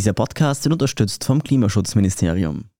Dieser Podcast wird unterstützt vom Klimaschutzministerium.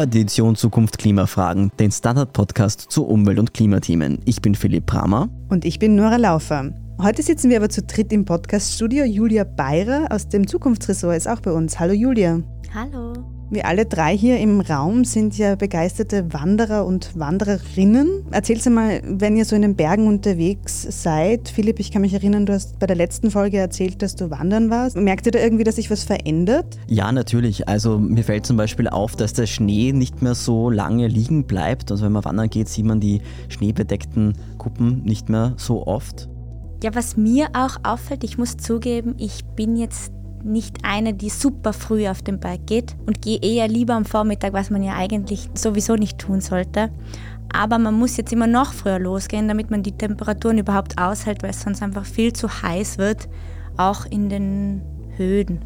Hört die Edition Zukunft Klimafragen, den Standard-Podcast zu Umwelt- und Klimathemen. Ich bin Philipp Bramer. Und ich bin Nora Laufer. Heute sitzen wir aber zu dritt im Podcaststudio. Julia Beirer aus dem Zukunftsressort ist auch bei uns. Hallo Julia. Hallo. Wir alle drei hier im Raum sind ja begeisterte Wanderer und Wandererinnen. Erzähl's mal, wenn ihr so in den Bergen unterwegs seid. Philipp, ich kann mich erinnern, du hast bei der letzten Folge erzählt, dass du wandern warst. Merkt ihr da irgendwie, dass sich was verändert? Ja, natürlich. Also mir fällt zum Beispiel auf, dass der Schnee nicht mehr so lange liegen bleibt. Also wenn man wandern geht, sieht man die schneebedeckten Kuppen nicht mehr so oft. Ja, was mir auch auffällt, ich muss zugeben, ich bin jetzt nicht eine, die super früh auf den Berg geht und gehe eher lieber am Vormittag, was man ja eigentlich sowieso nicht tun sollte. Aber man muss jetzt immer noch früher losgehen, damit man die Temperaturen überhaupt aushält, weil es sonst einfach viel zu heiß wird, auch in den Höhen.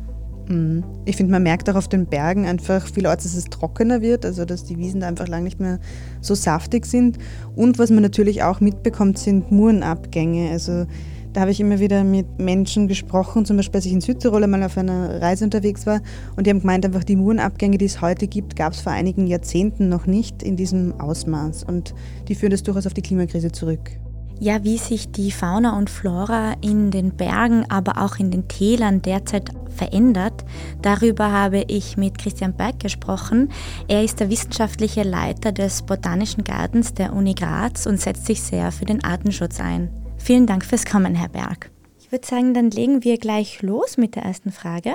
Mhm. Ich finde, man merkt auch auf den Bergen einfach vielerorts, dass es trockener wird, also dass die Wiesen da einfach lang nicht mehr so saftig sind. Und was man natürlich auch mitbekommt, sind Murenabgänge. Also da habe ich immer wieder mit Menschen gesprochen, zum Beispiel als ich in Südtirol einmal auf einer Reise unterwegs war und die haben gemeint, einfach die Murenabgänge, die es heute gibt, gab es vor einigen Jahrzehnten noch nicht in diesem Ausmaß und die führen das durchaus auf die Klimakrise zurück. Ja, wie sich die Fauna und Flora in den Bergen, aber auch in den Tälern derzeit verändert, darüber habe ich mit Christian Berg gesprochen. Er ist der wissenschaftliche Leiter des Botanischen Gartens der Uni Graz und setzt sich sehr für den Artenschutz ein. Vielen Dank fürs Kommen, Herr Berg. Ich würde sagen, dann legen wir gleich los mit der ersten Frage.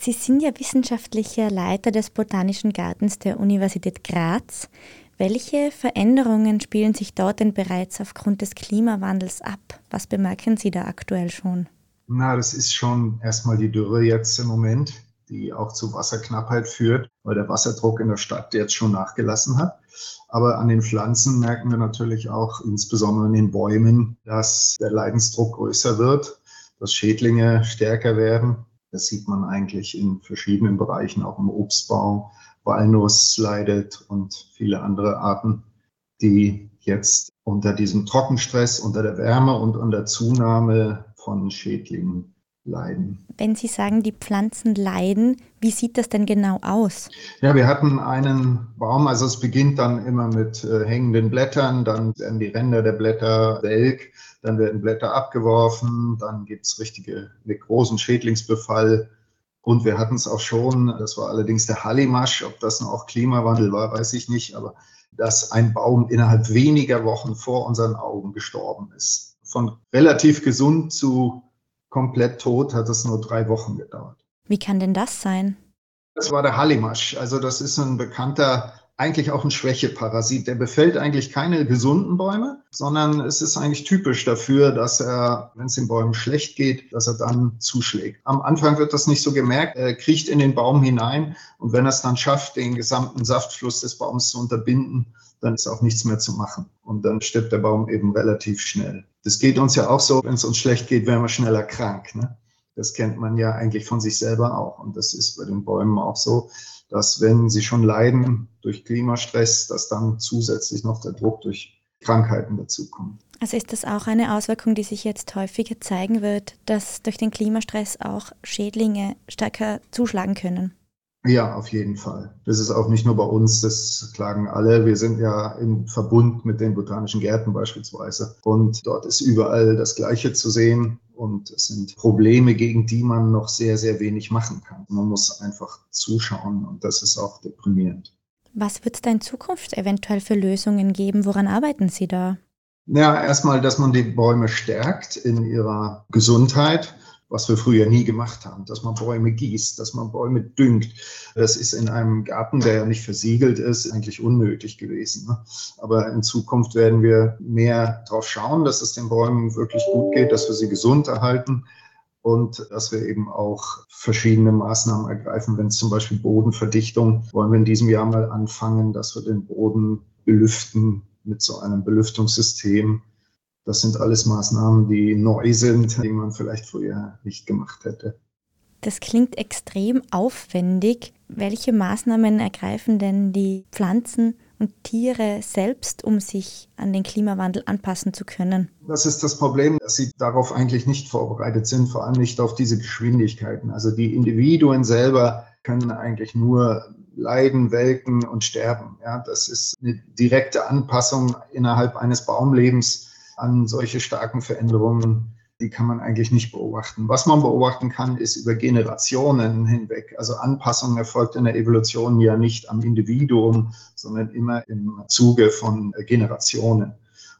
Sie sind ja wissenschaftlicher Leiter des Botanischen Gartens der Universität Graz. Welche Veränderungen spielen sich dort denn bereits aufgrund des Klimawandels ab? Was bemerken Sie da aktuell schon? Na, das ist schon erstmal die Dürre jetzt im Moment, die auch zu Wasserknappheit führt, weil der Wasserdruck in der Stadt jetzt schon nachgelassen hat. Aber an den Pflanzen merken wir natürlich auch, insbesondere in den Bäumen, dass der Leidensdruck größer wird, dass Schädlinge stärker werden. Das sieht man eigentlich in verschiedenen Bereichen, auch im Obstbau. Walnuss leidet und viele andere Arten, die jetzt unter diesem Trockenstress, unter der Wärme und unter Zunahme von Schädlingen leiden. Wenn Sie sagen, die Pflanzen leiden, wie sieht das denn genau aus? Ja, wir hatten einen Baum, also es beginnt dann immer mit äh, hängenden Blättern, dann werden die Ränder der Blätter welk, dann werden Blätter abgeworfen, dann gibt es richtige großen Schädlingsbefall. Und wir hatten es auch schon, das war allerdings der Hallimasch, ob das noch auch Klimawandel war, weiß ich nicht, aber dass ein Baum innerhalb weniger Wochen vor unseren Augen gestorben ist. Von relativ gesund zu komplett tot, hat es nur drei Wochen gedauert. Wie kann denn das sein? Das war der Hallimasch. Also das ist ein bekannter, eigentlich auch ein Schwächeparasit. Der befällt eigentlich keine gesunden Bäume, sondern es ist eigentlich typisch dafür, dass er, wenn es den Bäumen schlecht geht, dass er dann zuschlägt. Am Anfang wird das nicht so gemerkt. Er kriecht in den Baum hinein und wenn er es dann schafft, den gesamten Saftfluss des Baums zu unterbinden, dann ist auch nichts mehr zu machen. Und dann stirbt der Baum eben relativ schnell. Das geht uns ja auch so, wenn es uns schlecht geht, werden wir schneller krank. Ne? Das kennt man ja eigentlich von sich selber auch. Und das ist bei den Bäumen auch so, dass wenn sie schon leiden durch Klimastress, dass dann zusätzlich noch der Druck durch Krankheiten dazukommt. Also ist das auch eine Auswirkung, die sich jetzt häufiger zeigen wird, dass durch den Klimastress auch Schädlinge stärker zuschlagen können? Ja, auf jeden Fall. Das ist auch nicht nur bei uns, das klagen alle. Wir sind ja im Verbund mit den botanischen Gärten beispielsweise. Und dort ist überall das Gleiche zu sehen. Und es sind Probleme, gegen die man noch sehr, sehr wenig machen kann. Man muss einfach zuschauen und das ist auch deprimierend. Was wird es da in Zukunft eventuell für Lösungen geben? Woran arbeiten Sie da? Ja, erstmal, dass man die Bäume stärkt in ihrer Gesundheit was wir früher nie gemacht haben, dass man Bäume gießt, dass man Bäume düngt. Das ist in einem Garten, der ja nicht versiegelt ist, eigentlich unnötig gewesen. Ne? Aber in Zukunft werden wir mehr darauf schauen, dass es den Bäumen wirklich gut geht, dass wir sie gesund erhalten und dass wir eben auch verschiedene Maßnahmen ergreifen. Wenn es zum Beispiel Bodenverdichtung, wollen wir in diesem Jahr mal anfangen, dass wir den Boden belüften mit so einem Belüftungssystem Das sind alles Maßnahmen, die neu sind, die man vielleicht früher nicht gemacht hätte. Das klingt extrem aufwendig. Welche Maßnahmen ergreifen denn die Pflanzen und Tiere selbst, um sich an den Klimawandel anpassen zu können? Das ist das Problem, dass sie darauf eigentlich nicht vorbereitet sind, vor allem nicht auf diese Geschwindigkeiten. Also die Individuen selber können eigentlich nur leiden, welken und sterben. Ja, das ist eine direkte Anpassung innerhalb eines Baumlebens an solche starken Veränderungen, die kann man eigentlich nicht beobachten. Was man beobachten kann, ist über Generationen hinweg. Also Anpassung erfolgt in der Evolution ja nicht am Individuum, sondern immer im Zuge von Generationen.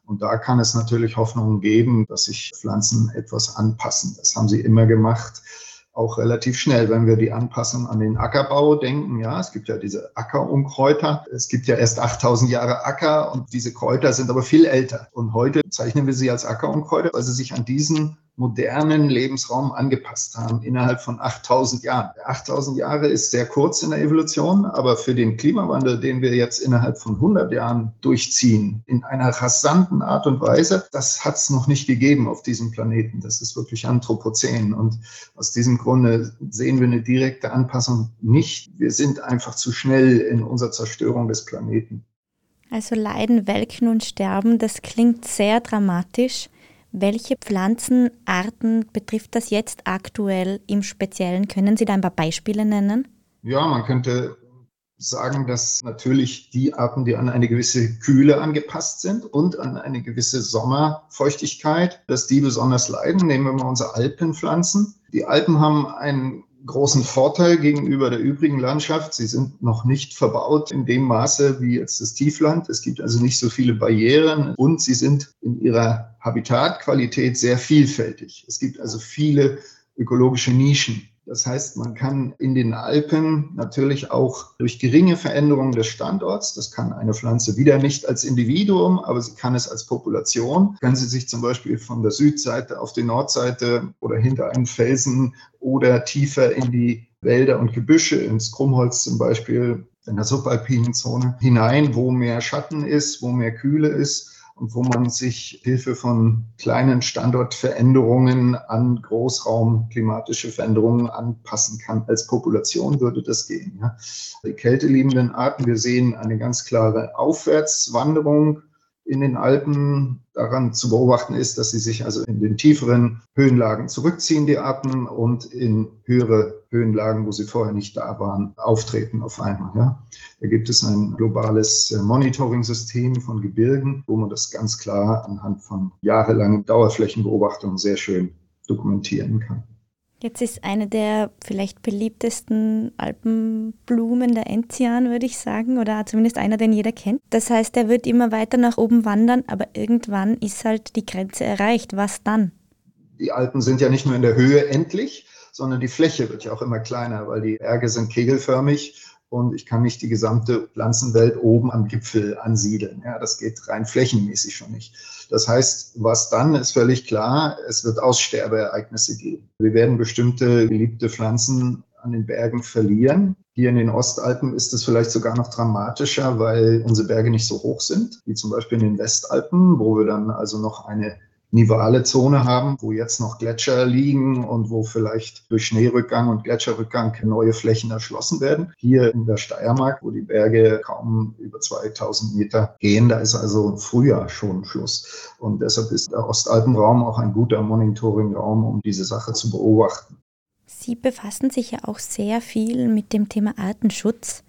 Und da kann es natürlich Hoffnungen geben, dass sich Pflanzen etwas anpassen. Das haben sie immer gemacht auch relativ schnell, wenn wir die Anpassung an den Ackerbau denken. Ja, es gibt ja diese Ackerunkräuter. Es gibt ja erst 8000 Jahre Acker und diese Kräuter sind aber viel älter. Und heute zeichnen wir sie als Ackerunkräuter, weil sie sich an diesen modernen Lebensraum angepasst haben innerhalb von 8000 Jahren. 8000 Jahre ist sehr kurz in der Evolution, aber für den Klimawandel, den wir jetzt innerhalb von 100 Jahren durchziehen, in einer rasanten Art und Weise, das hat es noch nicht gegeben auf diesem Planeten. Das ist wirklich Anthropozän. Und aus diesem Grunde sehen wir eine direkte Anpassung nicht. Wir sind einfach zu schnell in unserer Zerstörung des Planeten. Also Leiden, Welken und Sterben, das klingt sehr dramatisch. Welche Pflanzenarten betrifft das jetzt aktuell im Speziellen? Können Sie da ein paar Beispiele nennen? Ja, man könnte sagen, dass natürlich die Arten, die an eine gewisse Kühle angepasst sind und an eine gewisse Sommerfeuchtigkeit, dass die besonders leiden. Nehmen wir mal unsere Alpenpflanzen. Die Alpen haben einen großen Vorteil gegenüber der übrigen Landschaft. Sie sind noch nicht verbaut in dem Maße wie jetzt das Tiefland. Es gibt also nicht so viele Barrieren und sie sind in ihrer Habitatqualität sehr vielfältig. Es gibt also viele ökologische Nischen. Das heißt, man kann in den Alpen natürlich auch durch geringe Veränderungen des Standorts, das kann eine Pflanze wieder nicht als Individuum, aber sie kann es als Population, kann sie sich zum Beispiel von der Südseite auf die Nordseite oder hinter einen Felsen oder tiefer in die Wälder und Gebüsche, ins Krummholz zum Beispiel, in der subalpinen Zone hinein, wo mehr Schatten ist, wo mehr Kühle ist und wo man sich Hilfe von kleinen Standortveränderungen an Großraumklimatische Veränderungen anpassen kann. Als Population würde das gehen. Ja. Die kälteliebenden Arten, wir sehen eine ganz klare Aufwärtswanderung in den Alpen daran zu beobachten ist, dass sie sich also in den tieferen Höhenlagen zurückziehen, die Arten, und in höhere Höhenlagen, wo sie vorher nicht da waren, auftreten auf einmal. Ja. Da gibt es ein globales äh, Monitoring-System von Gebirgen, wo man das ganz klar anhand von jahrelangen Dauerflächenbeobachtungen sehr schön dokumentieren kann. Jetzt ist eine der vielleicht beliebtesten Alpenblumen der Enzian, würde ich sagen, oder zumindest einer, den jeder kennt. Das heißt, er wird immer weiter nach oben wandern, aber irgendwann ist halt die Grenze erreicht. Was dann? Die Alpen sind ja nicht nur in der Höhe endlich, sondern die Fläche wird ja auch immer kleiner, weil die Berge sind kegelförmig und ich kann nicht die gesamte Pflanzenwelt oben am Gipfel ansiedeln. Ja, das geht rein flächenmäßig schon nicht. Das heißt, was dann ist völlig klar, es wird Aussterbeereignisse geben. Wir werden bestimmte geliebte Pflanzen an den Bergen verlieren. Hier in den Ostalpen ist es vielleicht sogar noch dramatischer, weil unsere Berge nicht so hoch sind, wie zum Beispiel in den Westalpen, wo wir dann also noch eine nivale Zone haben, wo jetzt noch Gletscher liegen und wo vielleicht durch Schneerückgang und Gletscherrückgang neue Flächen erschlossen werden. Hier in der Steiermark, wo die Berge kaum über 2000 Meter gehen, da ist also früher schon Schluss. Und deshalb ist der Ostalpenraum auch ein guter Monitoringraum, um diese Sache zu beobachten. Sie befassen sich ja auch sehr viel mit dem Thema Artenschutz.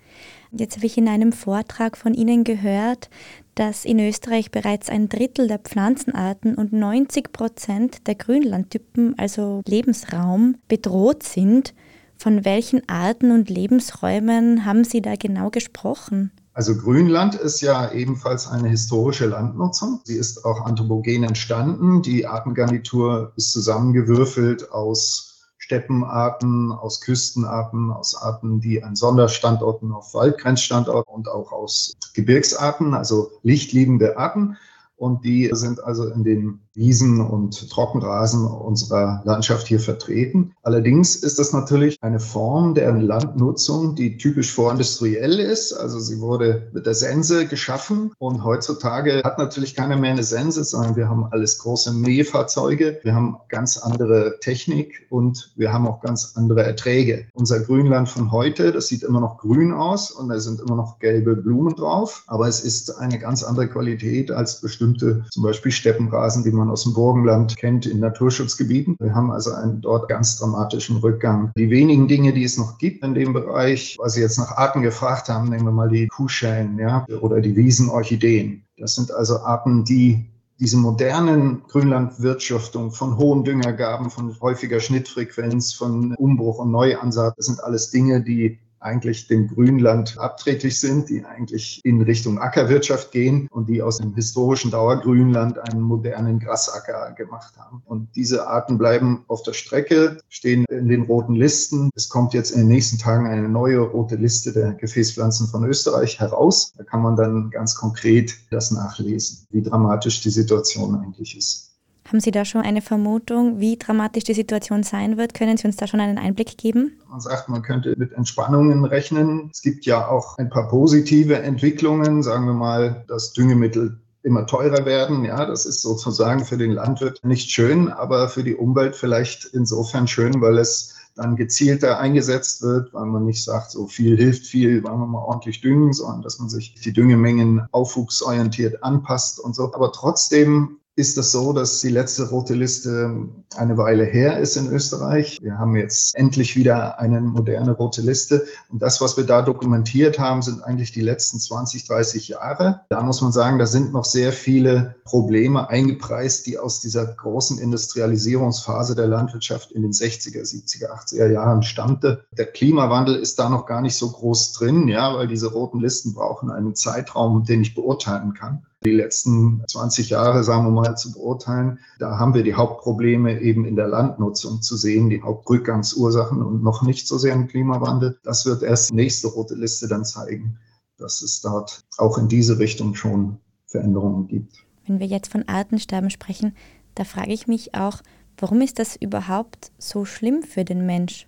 Jetzt habe ich in einem Vortrag von Ihnen gehört, dass in Österreich bereits ein Drittel der Pflanzenarten und 90 Prozent der Grünlandtypen, also Lebensraum, bedroht sind. Von welchen Arten und Lebensräumen haben Sie da genau gesprochen? Also Grünland ist ja ebenfalls eine historische Landnutzung. Sie ist auch anthropogen entstanden. Die Artengarnitur ist zusammengewürfelt aus Steppenarten, aus Küstenarten, aus Arten, die an Sonderstandorten auf Waldgrenzstandorten und auch aus Gebirgsarten, also lichtliebende Arten. Und die sind also in den Wiesen und Trockenrasen unserer Landschaft hier vertreten. Allerdings ist das natürlich eine Form der Landnutzung, die typisch vorindustriell ist. Also sie wurde mit der Sense geschaffen und heutzutage hat natürlich keiner mehr eine Sense, sondern wir haben alles große Mähfahrzeuge, wir haben ganz andere Technik und wir haben auch ganz andere Erträge. Unser Grünland von heute, das sieht immer noch grün aus und da sind immer noch gelbe Blumen drauf, aber es ist eine ganz andere Qualität als bestimmte zum Beispiel Steppenrasen, die man aus dem Burgenland kennt in Naturschutzgebieten. Wir haben also einen dort ganz dramatischen Rückgang. Die wenigen Dinge, die es noch gibt in dem Bereich, weil Sie jetzt nach Arten gefragt haben, nehmen wir mal die Kuhschellen ja, oder die Wiesenorchideen. Das sind also Arten, die diese modernen Grünlandwirtschaftung von hohen Düngergaben, von häufiger Schnittfrequenz, von Umbruch und Neuansatz, das sind alles Dinge, die eigentlich dem Grünland abträglich sind, die eigentlich in Richtung Ackerwirtschaft gehen und die aus dem historischen Dauergrünland einen modernen Grasacker gemacht haben. Und diese Arten bleiben auf der Strecke, stehen in den roten Listen. Es kommt jetzt in den nächsten Tagen eine neue rote Liste der Gefäßpflanzen von Österreich heraus. Da kann man dann ganz konkret das nachlesen, wie dramatisch die Situation eigentlich ist. Haben Sie da schon eine Vermutung, wie dramatisch die Situation sein wird? Können Sie uns da schon einen Einblick geben? Man sagt, man könnte mit Entspannungen rechnen. Es gibt ja auch ein paar positive Entwicklungen, sagen wir mal, dass Düngemittel immer teurer werden. Ja, das ist sozusagen für den Landwirt nicht schön, aber für die Umwelt vielleicht insofern schön, weil es dann gezielter eingesetzt wird, weil man nicht sagt, so viel hilft viel, wollen wir mal ordentlich düngen, sondern dass man sich die Düngemengen aufwuchsorientiert anpasst und so. Aber trotzdem ist es so, dass die letzte rote Liste eine Weile her ist in Österreich. Wir haben jetzt endlich wieder eine moderne rote Liste. Und das, was wir da dokumentiert haben, sind eigentlich die letzten 20, 30 Jahre. Da muss man sagen, da sind noch sehr viele Probleme eingepreist, die aus dieser großen Industrialisierungsphase der Landwirtschaft in den 60er, 70er, 80er Jahren stammte. Der Klimawandel ist da noch gar nicht so groß drin, ja, weil diese roten Listen brauchen einen Zeitraum, den ich beurteilen kann die letzten 20 Jahre, sagen wir mal, zu beurteilen. Da haben wir die Hauptprobleme eben in der Landnutzung zu sehen, die Hauptrückgangsursachen und noch nicht so sehr im Klimawandel. Das wird erst die nächste rote Liste dann zeigen, dass es dort auch in diese Richtung schon Veränderungen gibt. Wenn wir jetzt von Artensterben sprechen, da frage ich mich auch, warum ist das überhaupt so schlimm für den Mensch?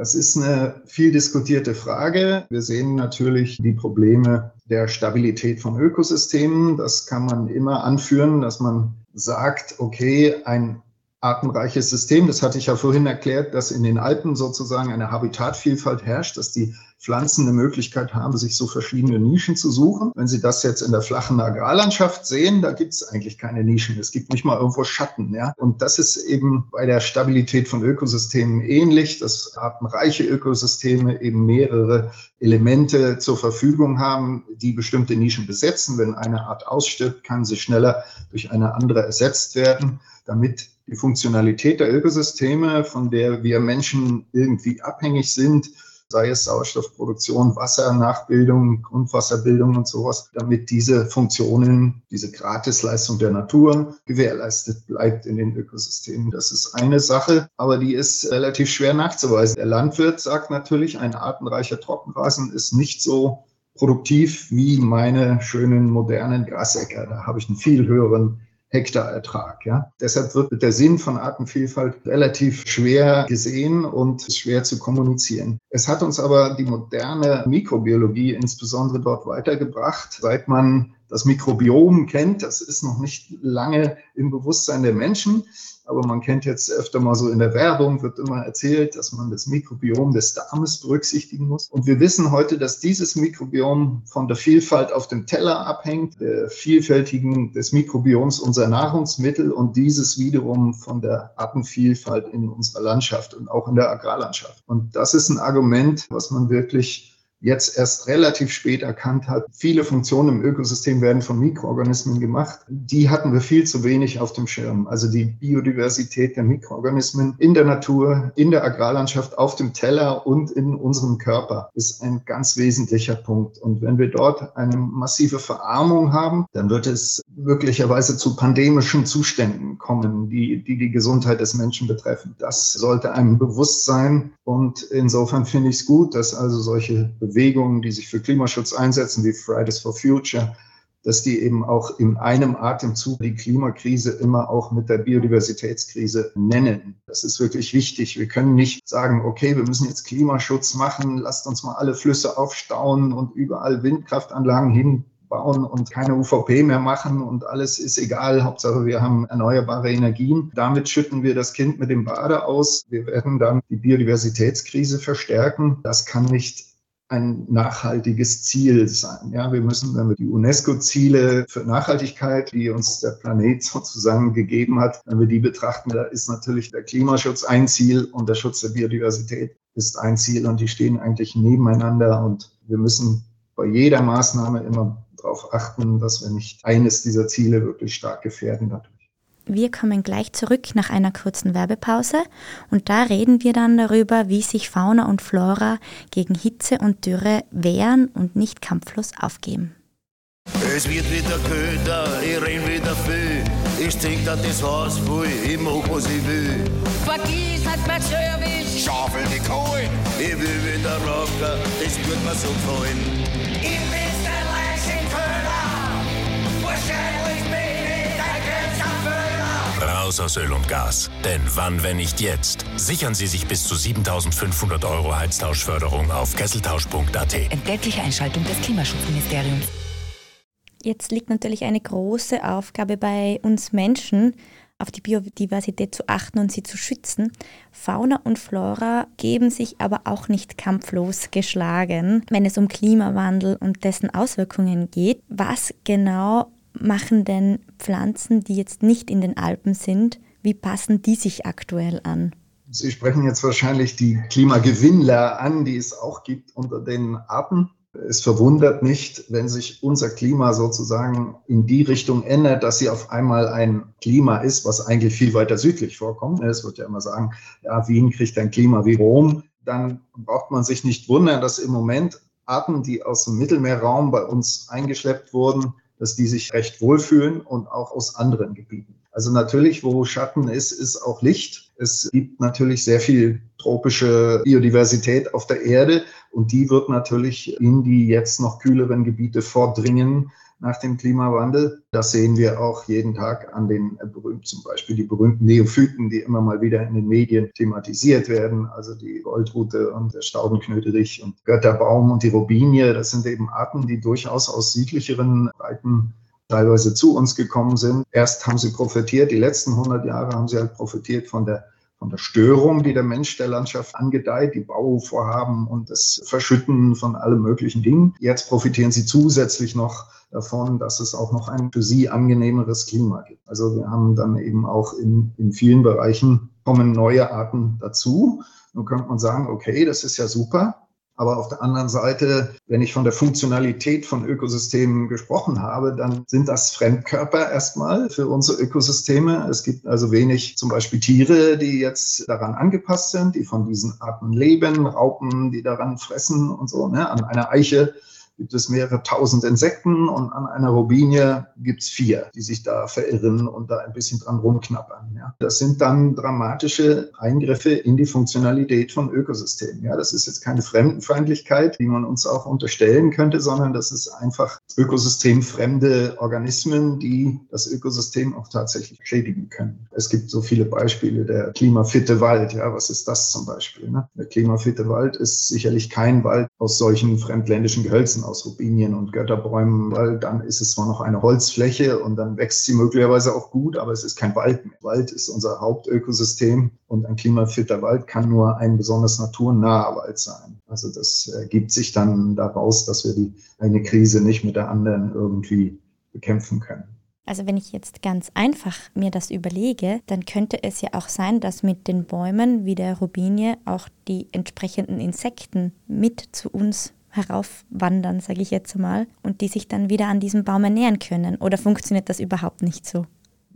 Das ist eine viel diskutierte Frage. Wir sehen natürlich die Probleme der Stabilität von Ökosystemen. Das kann man immer anführen, dass man sagt, okay, ein artenreiches System. Das hatte ich ja vorhin erklärt, dass in den Alpen sozusagen eine Habitatvielfalt herrscht, dass die Pflanzen eine Möglichkeit haben, sich so verschiedene Nischen zu suchen. Wenn Sie das jetzt in der flachen Agrarlandschaft sehen, da gibt es eigentlich keine Nischen. Es gibt nicht mal irgendwo Schatten. Ja? Und das ist eben bei der Stabilität von Ökosystemen ähnlich, dass artenreiche Ökosysteme eben mehrere Elemente zur Verfügung haben, die bestimmte Nischen besetzen. Wenn eine Art ausstirbt, kann sie schneller durch eine andere ersetzt werden, damit die Funktionalität der Ökosysteme, von der wir Menschen irgendwie abhängig sind, sei es Sauerstoffproduktion, Wassernachbildung, Grundwasserbildung und sowas, damit diese Funktionen, diese Gratisleistung der Natur gewährleistet bleibt in den Ökosystemen. Das ist eine Sache, aber die ist relativ schwer nachzuweisen. Der Landwirt sagt natürlich, ein artenreicher Trockenrasen ist nicht so produktiv wie meine schönen modernen Grasäcker. Da habe ich einen viel höheren Hektarertrag. Ja? Deshalb wird der Sinn von Artenvielfalt relativ schwer gesehen und schwer zu kommunizieren. Es hat uns aber die moderne Mikrobiologie insbesondere dort weitergebracht, seit man das Mikrobiom kennt. Das ist noch nicht lange im Bewusstsein der Menschen. Aber man kennt jetzt öfter mal so in der Werbung, wird immer erzählt, dass man das Mikrobiom des Darmes berücksichtigen muss. Und wir wissen heute, dass dieses Mikrobiom von der Vielfalt auf dem Teller abhängt, der vielfältigen des Mikrobioms unserer Nahrungsmittel und dieses wiederum von der Artenvielfalt in unserer Landschaft und auch in der Agrarlandschaft. Und das ist ein Argument, was man wirklich jetzt erst relativ spät erkannt hat. Viele Funktionen im Ökosystem werden von Mikroorganismen gemacht. Die hatten wir viel zu wenig auf dem Schirm. Also die Biodiversität der Mikroorganismen in der Natur, in der Agrarlandschaft, auf dem Teller und in unserem Körper ist ein ganz wesentlicher Punkt. Und wenn wir dort eine massive Verarmung haben, dann wird es möglicherweise zu pandemischen Zuständen kommen, die, die die Gesundheit des Menschen betreffen. Das sollte einem bewusst sein. Und insofern finde ich es gut, dass also solche Bewegungen, die sich für Klimaschutz einsetzen, wie Fridays for Future dass die eben auch in einem Atemzug die Klimakrise immer auch mit der Biodiversitätskrise nennen. Das ist wirklich wichtig. Wir können nicht sagen, okay, wir müssen jetzt Klimaschutz machen, lasst uns mal alle Flüsse aufstauen und überall Windkraftanlagen hinbauen und keine UVP mehr machen und alles ist egal. Hauptsache, wir haben erneuerbare Energien. Damit schütten wir das Kind mit dem Bade aus. Wir werden dann die Biodiversitätskrise verstärken. Das kann nicht ein nachhaltiges Ziel sein. Ja, wir müssen damit die UNESCO-Ziele für Nachhaltigkeit, die uns der Planet sozusagen gegeben hat, wenn wir die betrachten, da ist natürlich der Klimaschutz ein Ziel und der Schutz der Biodiversität ist ein Ziel und die stehen eigentlich nebeneinander und wir müssen bei jeder Maßnahme immer darauf achten, dass wir nicht eines dieser Ziele wirklich stark gefährden dadurch. Wir kommen gleich zurück nach einer kurzen Werbepause und da reden wir dann darüber, wie sich Fauna und Flora gegen Hitze und Dürre wehren und nicht kampflos aufgeben. Es wird wieder köder, ich renn wieder viel. Ich trink da das Haus voll, ich mach was ich will. Vergiss halt mein Service, Schaufel die Kohle, ich will wieder rocken, das wird mir so gefallen. Raus aus Öl und Gas. Denn wann, wenn nicht jetzt? Sichern Sie sich bis zu 7500 Euro Heiztauschförderung auf kesseltausch.at. Entgeltliche Einschaltung des Klimaschutzministeriums. Jetzt liegt natürlich eine große Aufgabe bei uns Menschen, auf die Biodiversität zu achten und sie zu schützen. Fauna und Flora geben sich aber auch nicht kampflos geschlagen, wenn es um Klimawandel und dessen Auswirkungen geht. Was genau machen denn Pflanzen, die jetzt nicht in den Alpen sind? Wie passen die sich aktuell an? Sie sprechen jetzt wahrscheinlich die Klimagewinnler an, die es auch gibt unter den Arten. Es verwundert nicht, wenn sich unser Klima sozusagen in die Richtung ändert, dass sie auf einmal ein Klima ist, was eigentlich viel weiter südlich vorkommt. Es wird ja immer sagen, ja, Wien kriegt ein Klima wie Rom. Dann braucht man sich nicht wundern, dass im Moment Arten, die aus dem Mittelmeerraum bei uns eingeschleppt wurden, dass die sich recht wohlfühlen und auch aus anderen Gebieten. Also natürlich, wo Schatten ist, ist auch Licht. Es gibt natürlich sehr viel tropische Biodiversität auf der Erde und die wird natürlich in die jetzt noch kühleren Gebiete vordringen nach dem Klimawandel. Das sehen wir auch jeden Tag an den berühmten, zum Beispiel die berühmten Neophyten, die immer mal wieder in den Medien thematisiert werden. Also die Goldrute und der Staudenknöterich und Götterbaum und die Robinie. Das sind eben Arten, die durchaus aus südlicheren Breiten teilweise zu uns gekommen sind. Erst haben sie profitiert, die letzten 100 Jahre haben sie halt profitiert von der von der Störung, die der Mensch der Landschaft angedeiht, die Bauvorhaben und das Verschütten von allen möglichen Dingen. Jetzt profitieren sie zusätzlich noch davon, dass es auch noch ein für sie angenehmeres Klima gibt. Also wir haben dann eben auch in, in vielen Bereichen kommen neue Arten dazu. Nun könnte man sagen, okay, das ist ja super. Aber auf der anderen Seite, wenn ich von der Funktionalität von Ökosystemen gesprochen habe, dann sind das Fremdkörper erstmal für unsere Ökosysteme. Es gibt also wenig zum Beispiel Tiere, die jetzt daran angepasst sind, die von diesen Arten leben, Raupen, die daran fressen und so. Ne? An einer Eiche gibt es mehrere tausend Insekten und an einer Robinie gibt es vier, die sich da verirren und da ein bisschen dran rumknappern. Ja. Das sind dann dramatische Eingriffe in die Funktionalität von Ökosystemen. Ja. Das ist jetzt keine Fremdenfeindlichkeit, die man uns auch unterstellen könnte, sondern das ist einfach ökosystemfremde Organismen, die das Ökosystem auch tatsächlich schädigen können. Es gibt so viele Beispiele. Der klimafitte Wald, ja, was ist das zum Beispiel? Ne? Der klimafitte Wald ist sicherlich kein Wald aus solchen fremdländischen Gehölzen aus Rubinien und Götterbäumen, weil dann ist es zwar noch eine Holzfläche und dann wächst sie möglicherweise auch gut, aber es ist kein Wald mehr. Wald ist unser Hauptökosystem und ein klimafitter Wald kann nur ein besonders naturnaher Wald sein. Also das ergibt sich dann daraus, dass wir die eine Krise nicht mit der anderen irgendwie bekämpfen können. Also wenn ich jetzt ganz einfach mir das überlege, dann könnte es ja auch sein, dass mit den Bäumen wie der Robinie auch die entsprechenden Insekten mit zu uns heraufwandern, sage ich jetzt mal, und die sich dann wieder an diesem Baum ernähren können. Oder funktioniert das überhaupt nicht so?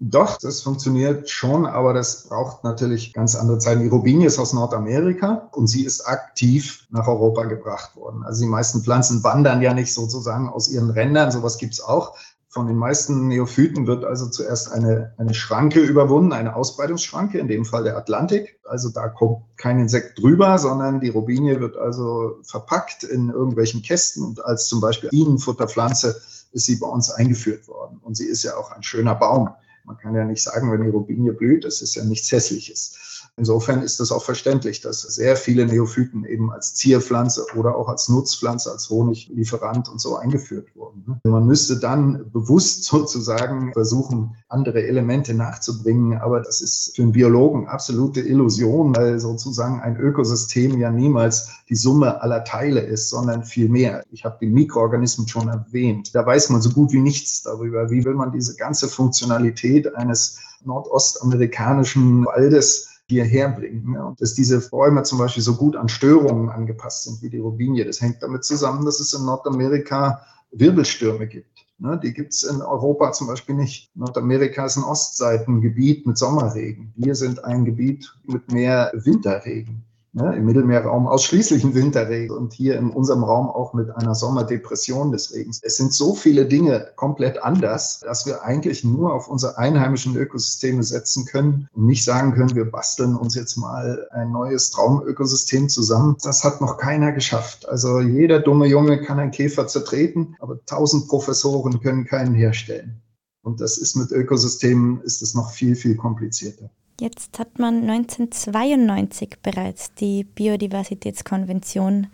Doch, das funktioniert schon, aber das braucht natürlich ganz andere Zeiten. Die Robinie ist aus Nordamerika und sie ist aktiv nach Europa gebracht worden. Also die meisten Pflanzen wandern ja nicht sozusagen aus ihren Rändern, sowas gibt es auch. Von den meisten Neophyten wird also zuerst eine, eine Schranke überwunden, eine Ausbreitungsschranke, in dem Fall der Atlantik. Also da kommt kein Insekt drüber, sondern die Robinie wird also verpackt in irgendwelchen Kästen und als zum Beispiel Bienenfutterpflanze ist sie bei uns eingeführt worden. Und sie ist ja auch ein schöner Baum. Man kann ja nicht sagen, wenn die Robinie blüht, das ist ja nichts Hässliches. Insofern ist es auch verständlich, dass sehr viele Neophyten eben als Zierpflanze oder auch als Nutzpflanze, als Honiglieferant und so eingeführt wurden. Man müsste dann bewusst sozusagen versuchen, andere Elemente nachzubringen, aber das ist für einen Biologen absolute Illusion, weil sozusagen ein Ökosystem ja niemals die Summe aller Teile ist, sondern viel mehr. Ich habe die Mikroorganismen schon erwähnt. Da weiß man so gut wie nichts darüber. Wie will man diese ganze Funktionalität eines nordostamerikanischen Waldes hierher bringen. Und dass diese Bäume zum Beispiel so gut an Störungen angepasst sind wie die Robinie, das hängt damit zusammen, dass es in Nordamerika Wirbelstürme gibt. Die gibt es in Europa zum Beispiel nicht. Nordamerika ist ein Ostseitengebiet mit Sommerregen. Wir sind ein Gebiet mit mehr Winterregen ne, im Mittelmeerraum ausschließlich ein Winterregen und hier in unserem Raum auch mit einer Sommerdepression des Regens. Es sind so viele Dinge komplett anders, dass wir eigentlich nur auf unsere einheimischen Ökosysteme setzen können und nicht sagen können, wir basteln uns jetzt mal ein neues Traumökosystem zusammen. Das hat noch keiner geschafft. Also jeder dumme Junge kann einen Käfer zertreten, aber tausend Professoren können keinen herstellen. Und das ist mit Ökosystemen ist es noch viel, viel komplizierter. Jetzt hat man 1992 bereits die Biodiversitätskonvention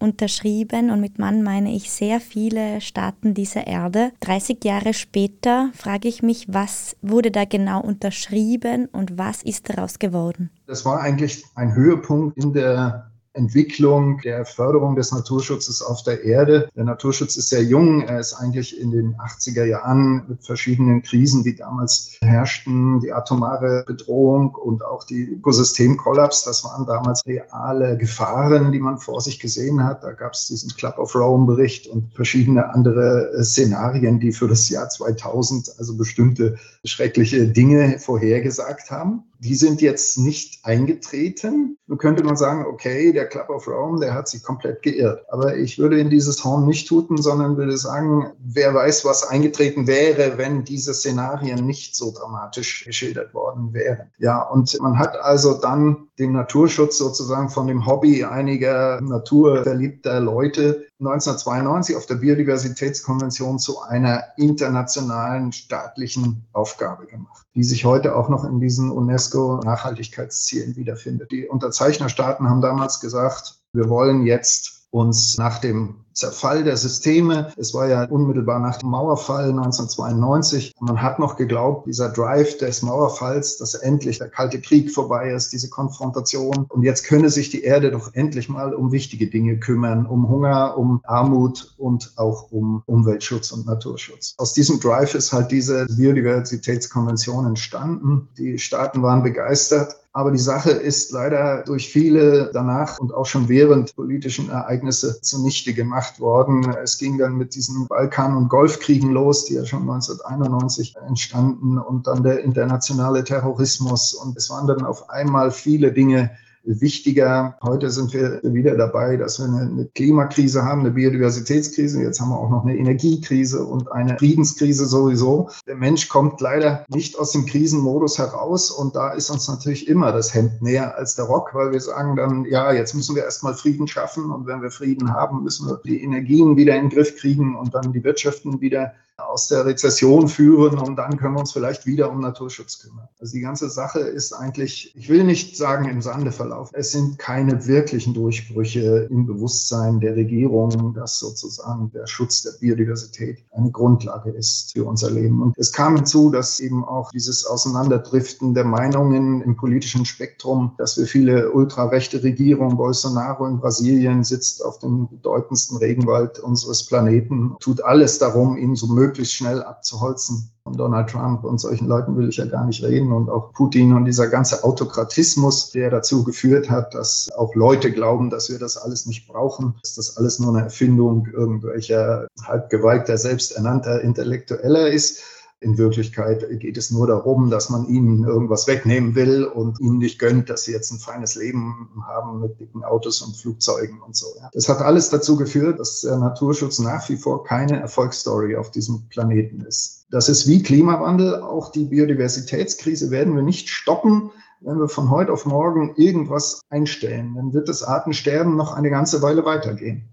unterschrieben und mit Mann meine ich sehr viele Staaten dieser Erde. 30 Jahre später frage ich mich, was wurde da genau unterschrieben und was ist daraus geworden? Das war eigentlich ein Höhepunkt in der Entwicklung der Förderung des Naturschutzes auf der Erde. Der Naturschutz ist sehr jung. Er ist eigentlich in den 80er Jahren mit verschiedenen Krisen, die damals herrschten, die atomare Bedrohung und auch die Ökosystemkollaps, das waren damals reale Gefahren, die man vor sich gesehen hat. Da gab es diesen Club of Rome Bericht und verschiedene andere Szenarien, die für das Jahr 2000 also bestimmte schreckliche Dinge vorhergesagt haben. Die sind jetzt nicht eingetreten. Nun könnte man sagen, okay, der Club of Rome, der hat sich komplett geirrt. Aber ich würde in dieses Horn nicht tuten, sondern würde sagen, wer weiß, was eingetreten wäre, wenn diese Szenarien nicht so dramatisch geschildert worden wären. Ja, und man hat also dann den Naturschutz sozusagen von dem Hobby einiger naturverliebter Leute 1992 auf der Biodiversitätskonvention zu einer internationalen staatlichen Aufgabe gemacht, die sich heute auch noch in diesen UNESCO-Nachhaltigkeitszielen wiederfindet. Die Unterzeichnerstaaten haben damals gesagt, wir wollen jetzt uns nach dem Zerfall der Systeme. Es war ja unmittelbar nach dem Mauerfall 1992. Man hat noch geglaubt, dieser Drive des Mauerfalls, dass endlich der Kalte Krieg vorbei ist, diese Konfrontation. Und jetzt könne sich die Erde doch endlich mal um wichtige Dinge kümmern, um Hunger, um Armut und auch um Umweltschutz und Naturschutz. Aus diesem Drive ist halt diese Biodiversitätskonvention entstanden. Die Staaten waren begeistert. Aber die Sache ist leider durch viele danach und auch schon während politischen Ereignisse zunichte gemacht worden. Es ging dann mit diesen Balkan- und Golfkriegen los, die ja schon 1991 entstanden und dann der internationale Terrorismus. Und es waren dann auf einmal viele Dinge, wichtiger. Heute sind wir wieder dabei, dass wir eine Klimakrise haben, eine Biodiversitätskrise. Jetzt haben wir auch noch eine Energiekrise und eine Friedenskrise sowieso. Der Mensch kommt leider nicht aus dem Krisenmodus heraus und da ist uns natürlich immer das Hemd näher als der Rock, weil wir sagen dann, ja, jetzt müssen wir erstmal Frieden schaffen und wenn wir Frieden haben, müssen wir die Energien wieder in den Griff kriegen und dann die Wirtschaften wieder aus der Rezession führen und dann können wir uns vielleicht wieder um Naturschutz kümmern. Also die ganze Sache ist eigentlich, ich will nicht sagen im Sande verlaufen. Es sind keine wirklichen Durchbrüche im Bewusstsein der Regierung, dass sozusagen der Schutz der Biodiversität eine Grundlage ist für unser Leben. Und es kam hinzu, dass eben auch dieses Auseinanderdriften der Meinungen im politischen Spektrum, dass wir viele ultrarechte Regierungen, Bolsonaro in Brasilien sitzt auf dem bedeutendsten Regenwald unseres Planeten, tut alles darum, ihn so möglich möglichst schnell abzuholzen. Von Donald Trump und solchen Leuten will ich ja gar nicht reden. Und auch Putin und dieser ganze Autokratismus, der dazu geführt hat, dass auch Leute glauben, dass wir das alles nicht brauchen, dass das alles nur eine Erfindung irgendwelcher halbgeweigter, selbsternannter Intellektueller ist in Wirklichkeit geht es nur darum, dass man ihnen irgendwas wegnehmen will und ihnen nicht gönnt, dass sie jetzt ein feines Leben haben mit dicken Autos und Flugzeugen und so. Das hat alles dazu geführt, dass der Naturschutz nach wie vor keine Erfolgsstory auf diesem Planeten ist. Das ist wie Klimawandel. Auch die Biodiversitätskrise werden wir nicht stoppen, wenn wir von heute auf morgen irgendwas einstellen. Dann wird das Artensterben noch eine ganze Weile weitergehen.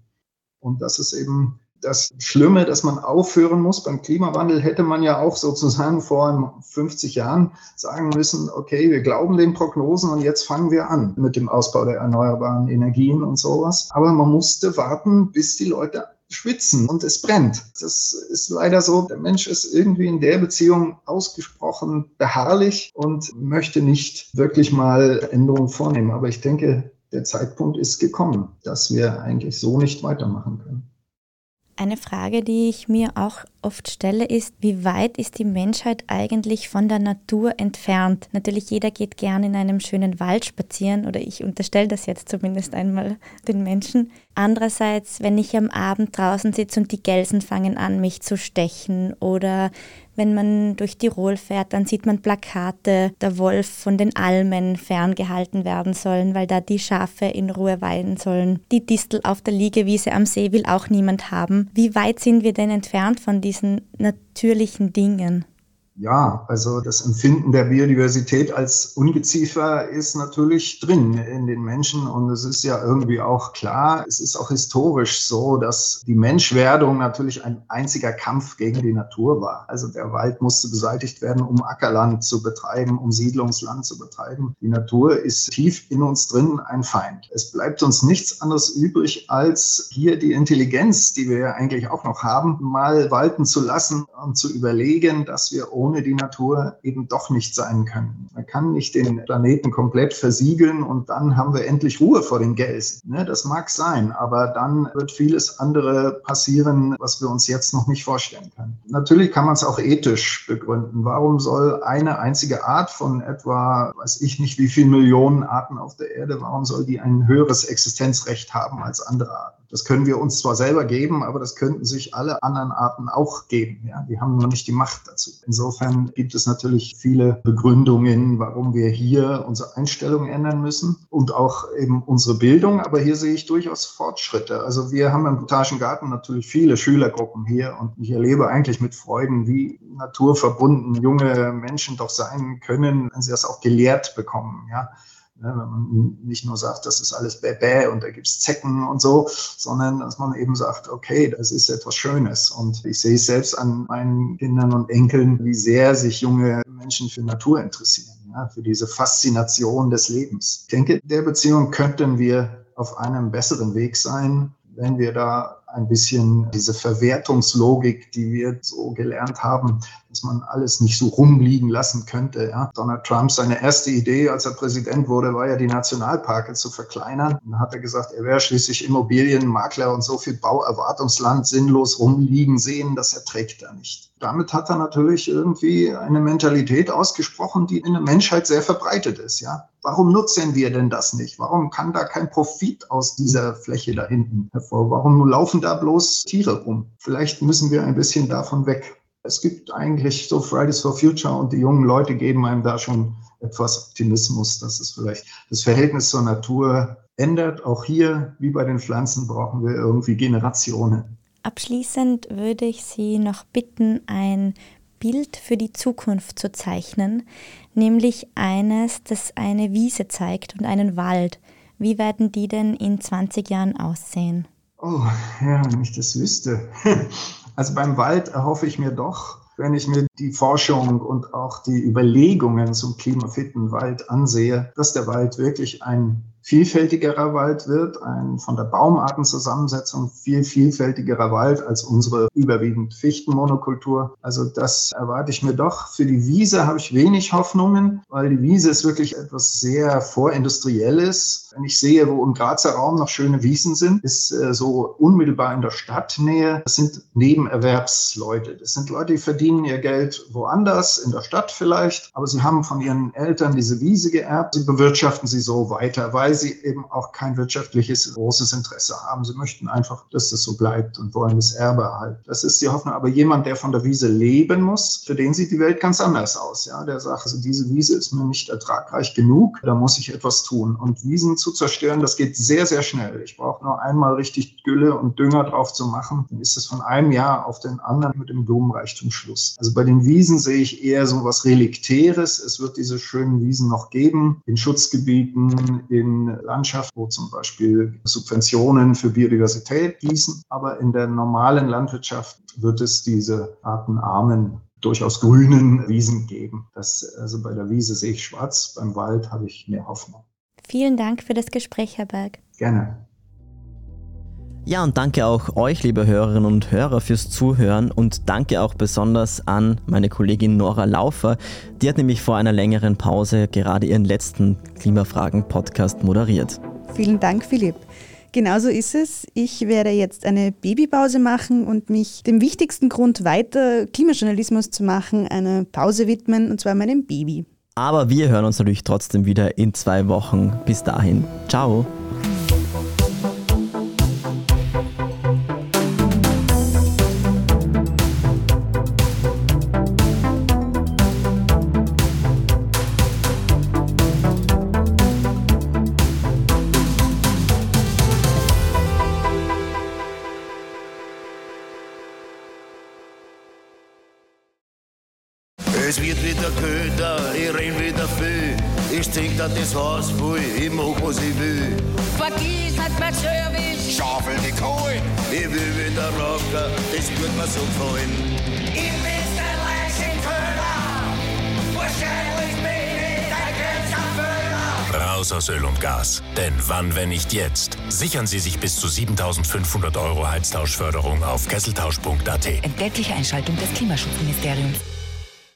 Und das ist eben Das Schlimme, dass man aufhören muss beim Klimawandel, hätte man ja auch sozusagen vor 50 Jahren sagen müssen, okay, wir glauben den Prognosen und jetzt fangen wir an mit dem Ausbau der erneuerbaren Energien und sowas. Aber man musste warten, bis die Leute schwitzen und es brennt. Das ist leider so. Der Mensch ist irgendwie in der Beziehung ausgesprochen beharrlich und möchte nicht wirklich mal Änderungen vornehmen. Aber ich denke, der Zeitpunkt ist gekommen, dass wir eigentlich so nicht weitermachen können. Eine Frage, die ich mir auch oft stelle, ist, wie weit ist die Menschheit eigentlich von der Natur entfernt? Natürlich, jeder geht gern in einem schönen Wald spazieren oder ich unterstelle das jetzt zumindest einmal den Menschen. Andererseits, wenn ich am Abend draußen sitze und die Gelsen fangen an, mich zu stechen oder wenn man durch Tirol fährt, dann sieht man Plakate, der Wolf von den Almen ferngehalten werden sollen, weil da die Schafe in Ruhe weiden sollen. Die Distel auf der Liegewiese am See will auch niemand haben. Wie weit sind wir denn entfernt von diesen natürlichen Dingen? Ja, also das Empfinden der Biodiversität als Ungeziefer ist natürlich drin in den Menschen und es ist ja irgendwie auch klar, es ist auch historisch so, dass die Menschwerdung natürlich ein einziger Kampf gegen die Natur war. Also der Wald musste beseitigt werden, um Ackerland zu betreiben, um Siedlungsland zu betreiben. Die Natur ist tief in uns drin ein Feind. Es bleibt uns nichts anderes übrig, als hier die Intelligenz, die wir ja eigentlich auch noch haben, mal walten zu lassen und zu überlegen, dass wir ohne die Natur eben doch nicht sein können. Man kann nicht den Planeten komplett versiegeln und dann haben wir endlich Ruhe vor den Gelsen. Ne, das mag sein, aber dann wird vieles andere passieren, was wir uns jetzt noch nicht vorstellen können. Natürlich kann man es auch ethisch begründen. Warum soll eine einzige Art von etwa, weiß ich nicht, wie viele Millionen Arten auf der Erde, warum soll die ein höheres Existenzrecht haben als andere Arten? Das können wir uns zwar selber geben, aber das könnten sich alle anderen Arten auch geben. Ja, die haben nur nicht die Macht dazu. Insofern gibt es natürlich viele Begründungen, warum wir hier unsere Einstellung ändern müssen und auch eben unsere Bildung. Aber hier sehe ich durchaus Fortschritte. Also wir haben im Botanischen Garten natürlich viele Schülergruppen hier und ich erlebe eigentlich mit Freuden, wie naturverbunden junge Menschen doch sein können, wenn sie das auch gelehrt bekommen. Ja, wenn man nicht nur sagt, das ist alles bäh, und da gibt es Zecken und so, sondern dass man eben sagt, okay, das ist etwas Schönes. Und ich sehe es selbst an meinen Kindern und Enkeln, wie sehr sich junge Menschen für Natur interessieren, ja, für diese Faszination des Lebens. Ich denke, der Beziehung könnten wir auf einem besseren Weg sein, wenn wir da ein bisschen diese Verwertungslogik, die wir so gelernt haben, dass man alles nicht so rumliegen lassen könnte. Ja. Donald Trump, seine erste Idee, als er Präsident wurde, war ja, die Nationalparke zu verkleinern. Dann hat er gesagt, er wäre schließlich Immobilienmakler und so viel Bauerwartungsland sinnlos rumliegen sehen, das erträgt er nicht. Damit hat er natürlich irgendwie eine Mentalität ausgesprochen, die in der Menschheit sehr verbreitet ist. Ja. Warum nutzen wir denn das nicht? Warum kann da kein Profit aus dieser Fläche da hinten hervor? Warum laufen da bloß Tiere rum? Vielleicht müssen wir ein bisschen davon weg. Es gibt eigentlich so Fridays for Future und die jungen Leute geben einem da schon etwas Optimismus, dass es vielleicht das Verhältnis zur Natur ändert. Auch hier, wie bei den Pflanzen, brauchen wir irgendwie Generationen. Abschließend würde ich Sie noch bitten, ein Bild für die Zukunft zu zeichnen, nämlich eines, das eine Wiese zeigt und einen Wald. Wie werden die denn in 20 Jahren aussehen? Oh, ja, wenn ich das wüsste. Also beim Wald erhoffe ich mir doch, wenn ich mir die Forschung und auch die Überlegungen zum klimafitten Wald ansehe, dass der Wald wirklich ein vielfältigerer Wald wird, ein von der Baumartenzusammensetzung viel vielfältigerer Wald als unsere überwiegend Fichtenmonokultur. Also das erwarte ich mir doch. Für die Wiese habe ich wenig Hoffnungen, weil die Wiese ist wirklich etwas sehr vorindustrielles. Wenn ich sehe, wo im Grazer Raum noch schöne Wiesen sind, ist äh, so unmittelbar in der Stadtnähe. Das sind Nebenerwerbsleute. Das sind Leute, die verdienen ihr Geld woanders, in der Stadt vielleicht, aber sie haben von ihren Eltern diese Wiese geerbt. Sie bewirtschaften sie so weiter, weil weil sie eben auch kein wirtschaftliches großes Interesse haben. Sie möchten einfach, dass das so bleibt und wollen das Erbe erhalten. Das ist die Hoffnung. Aber jemand, der von der Wiese leben muss, für den sieht die Welt ganz anders aus. Ja, der sagt, also diese Wiese ist mir nicht ertragreich genug, da muss ich etwas tun. Und Wiesen zu zerstören, das geht sehr, sehr schnell. Ich brauche nur einmal richtig Gülle und Dünger drauf zu machen. Dann ist es von einem Jahr auf den anderen mit dem Blumenreichtum Schluss. Also bei den Wiesen sehe ich eher so was Reliktäres. Es wird diese schönen Wiesen noch geben in Schutzgebieten, in Landschaften, wo zum Beispiel Subventionen für Biodiversität gießen. Aber in der normalen Landwirtschaft wird es diese artenarmen durchaus grünen Wiesen geben. Das, also bei der Wiese sehe ich schwarz, beim Wald habe ich mehr Hoffnung. Vielen Dank für das Gespräch, Herr Berg. Gerne. Ja, und danke auch euch, liebe Hörerinnen und Hörer, fürs Zuhören und danke auch besonders an meine Kollegin Nora Laufer. Die hat nämlich vor einer längeren Pause gerade ihren letzten Klimafragen-Podcast moderiert. Vielen Dank, Philipp. Genauso ist es. Ich werde jetzt eine Babypause machen und mich dem wichtigsten Grund weiter Klimajournalismus zu machen, eine Pause widmen, und zwar meinem Baby. Aber wir hören uns natürlich trotzdem wieder in zwei Wochen. Bis dahin. Ciao. Jetzt? Sichern Sie sich bis zu 7500 Euro Heiztauschförderung auf kesseltausch.at. Entgeltliche Einschaltung des Klimaschutzministeriums.